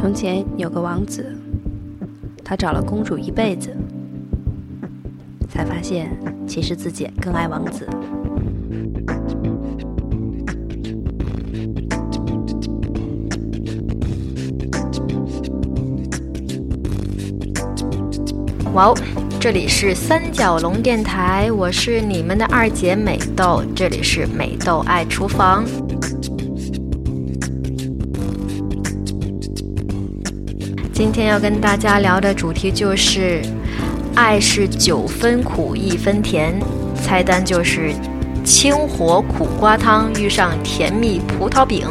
从前有个王子，他找了公主一辈子，才发现其实自己更爱王子。哇哦，这里是三角龙电台，我是你们的二姐美豆，这里是美豆爱厨房。今天要跟大家聊的主题就是，爱是九分苦一分甜，菜单就是清火苦瓜汤遇上甜蜜葡萄饼。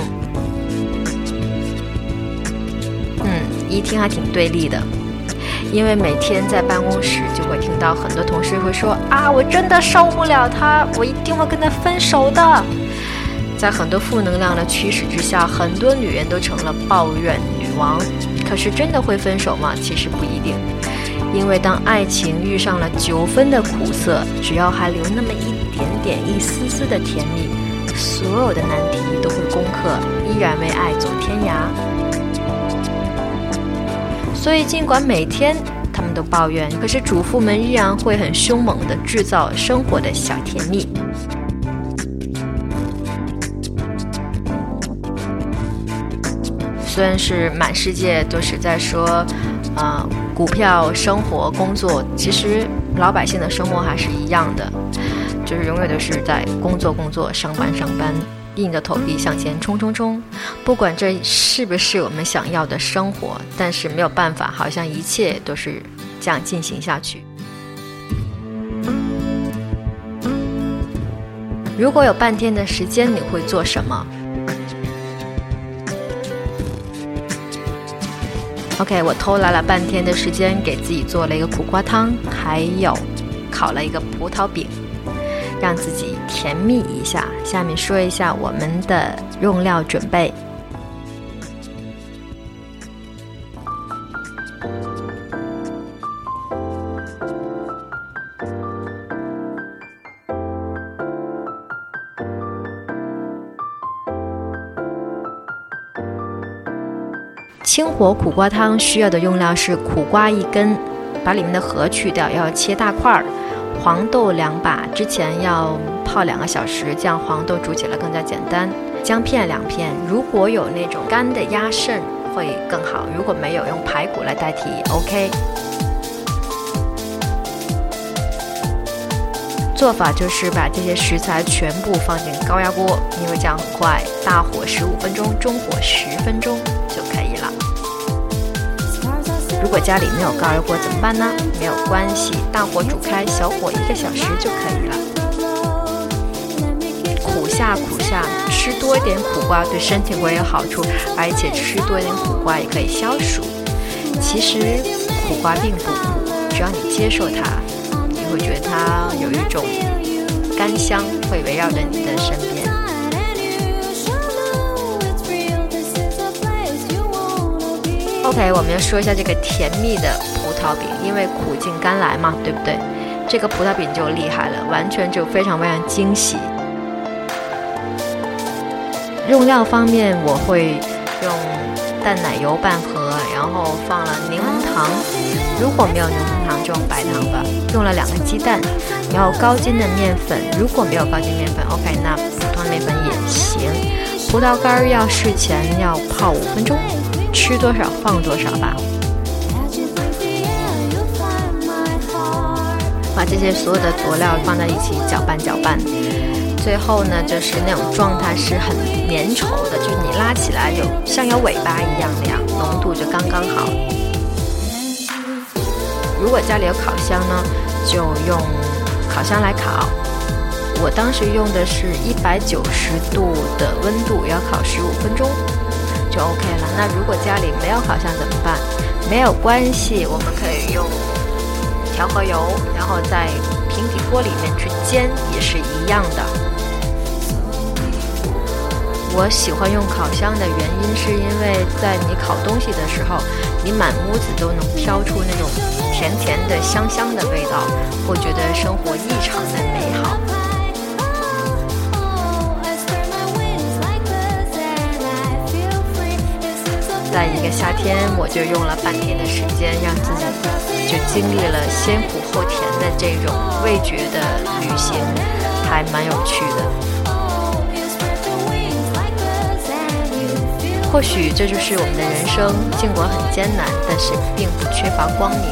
嗯，一听还挺对立的。因为每天在办公室就会听到很多同事会说啊，我真的受不了他，我一定会跟他分手的。在很多负能量的驱使之下，很多女人都成了抱怨王。可是真的会分手吗？其实不一定，因为当爱情遇上了九分的苦涩，只要还留那么一点点、一丝丝的甜蜜，所有的难题都会攻克，依然为爱走天涯。所以，尽管每天他们都抱怨，可是主妇们依然会很凶猛地制造生活的小甜蜜。虽然是满世界都是在说，啊、呃，股票、生活、工作，其实老百姓的生活还是一样的，就是永远都是在工作、工作、上班、上班。硬着头皮向前冲冲冲，不管这是不是我们想要的生活，但是没有办法，好像一切都是这样进行下去。如果有半天的时间，你会做什么？OK，我偷来了半天的时间，给自己做了一个苦瓜汤，还有烤了一个葡萄饼。让自己甜蜜一下。下面说一下我们的用料准备。清火苦瓜汤需要的用料是苦瓜一根，把里面的核去掉，要切大块儿。黄豆两把，之前要泡两个小时，这样黄豆煮起来更加简单。姜片两片，如果有那种干的鸭肾会更好，如果没有，用排骨来代替，OK。做法就是把这些食材全部放进高压锅，因为这样很快，大火十五分钟，中火十分钟就可以。如果家里没有高压锅怎么办呢？没有关系，大火煮开，小火一个小时就可以了。苦下苦下，吃多一点苦瓜对身体会有好处，而且吃多一点苦瓜也可以消暑。其实苦瓜并不苦，只要你接受它，你会觉得它有一种甘香会围绕着你的身边。OK，我们要说一下这个甜蜜的葡萄饼，因为苦尽甘来嘛，对不对？这个葡萄饼就厉害了，完全就非常非常惊喜。用料方面，我会用淡奶油半盒，然后放了柠檬糖，如果没有柠檬糖就用白糖吧。用了两个鸡蛋，然后高筋的面粉，如果没有高筋面粉，OK，那普通面粉也行。葡萄干要事前要泡五分钟。吃多少放多少吧。把这些所有的佐料放在一起搅拌搅拌，最后呢，就是那种状态是很粘稠的，就是你拉起来有像有尾巴一样那样，浓度就刚刚好。如果家里有烤箱呢，就用烤箱来烤。我当时用的是一百九十度的温度，要烤十五分钟。就 OK 了。那如果家里没有烤箱怎么办？没有关系，我们可以用调和油，然后在平底锅里面去煎，也是一样的。我喜欢用烤箱的原因，是因为在你烤东西的时候，你满屋子都能飘出那种甜甜的、香香的味道，会觉得生活异常的美好。在一个夏天，我就用了半天的时间，让自己就经历了先苦后甜的这种味觉的旅行，还蛮有趣的。或许这就是我们的人生，尽管很艰难，但是并不缺乏光明。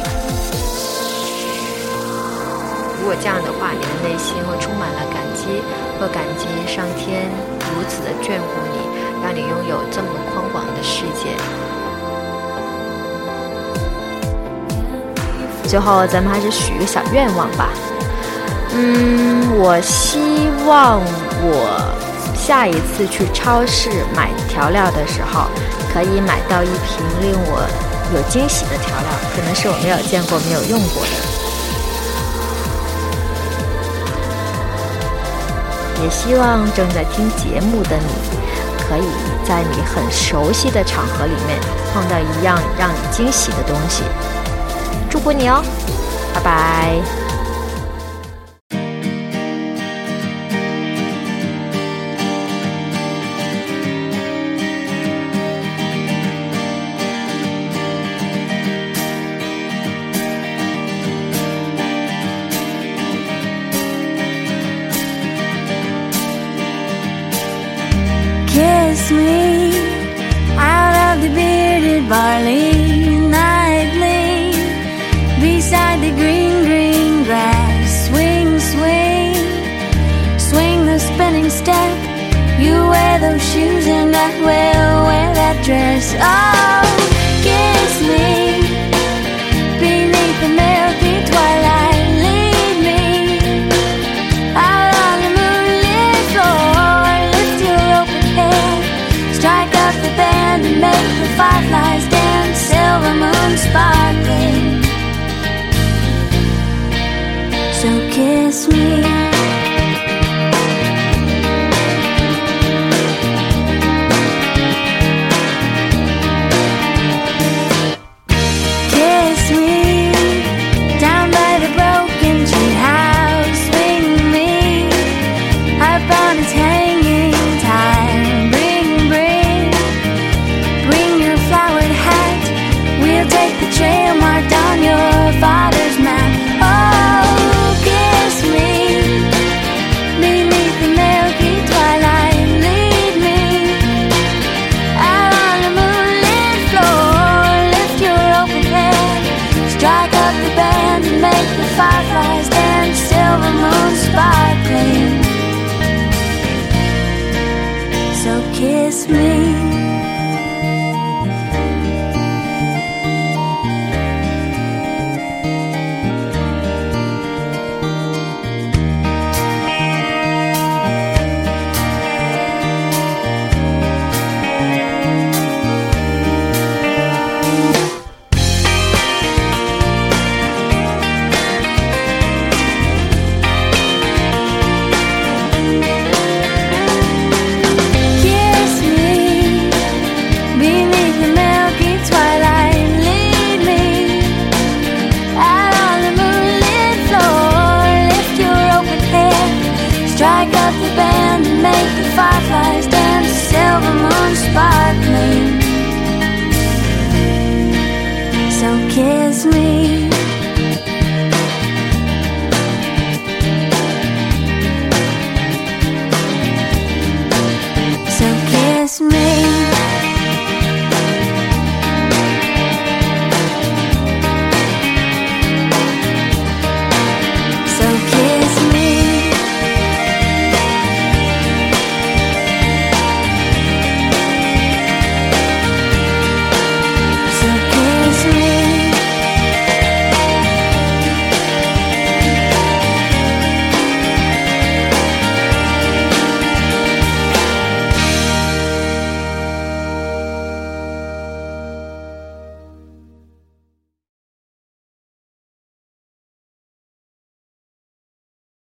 如果这样的话，你的内心会充满了感激，会感激上天如此的眷顾你。让你拥有这么宽广的世界。最后，咱们还是许一个小愿望吧。嗯，我希望我下一次去超市买调料的时候，可以买到一瓶令我有惊喜的调料，可能是我没有见过、没有用过的。也希望正在听节目的你。可以在你很熟悉的场合里面碰到一样让你惊喜的东西，祝福你哦，拜拜。Barley nightly beside the green, green grass. Swing, swing, swing the spinning step. You wear those shoes and I will wear that dress. Oh, make the fireflies dance, silver moon sparkling. So kiss me. the trail marked on your father's map. Oh, kiss me beneath the milky twilight. Lead me out on the moonlit floor. Lift your open strike up the band, and make the fireflies dance. Silver moon sparkling. So kiss me. this.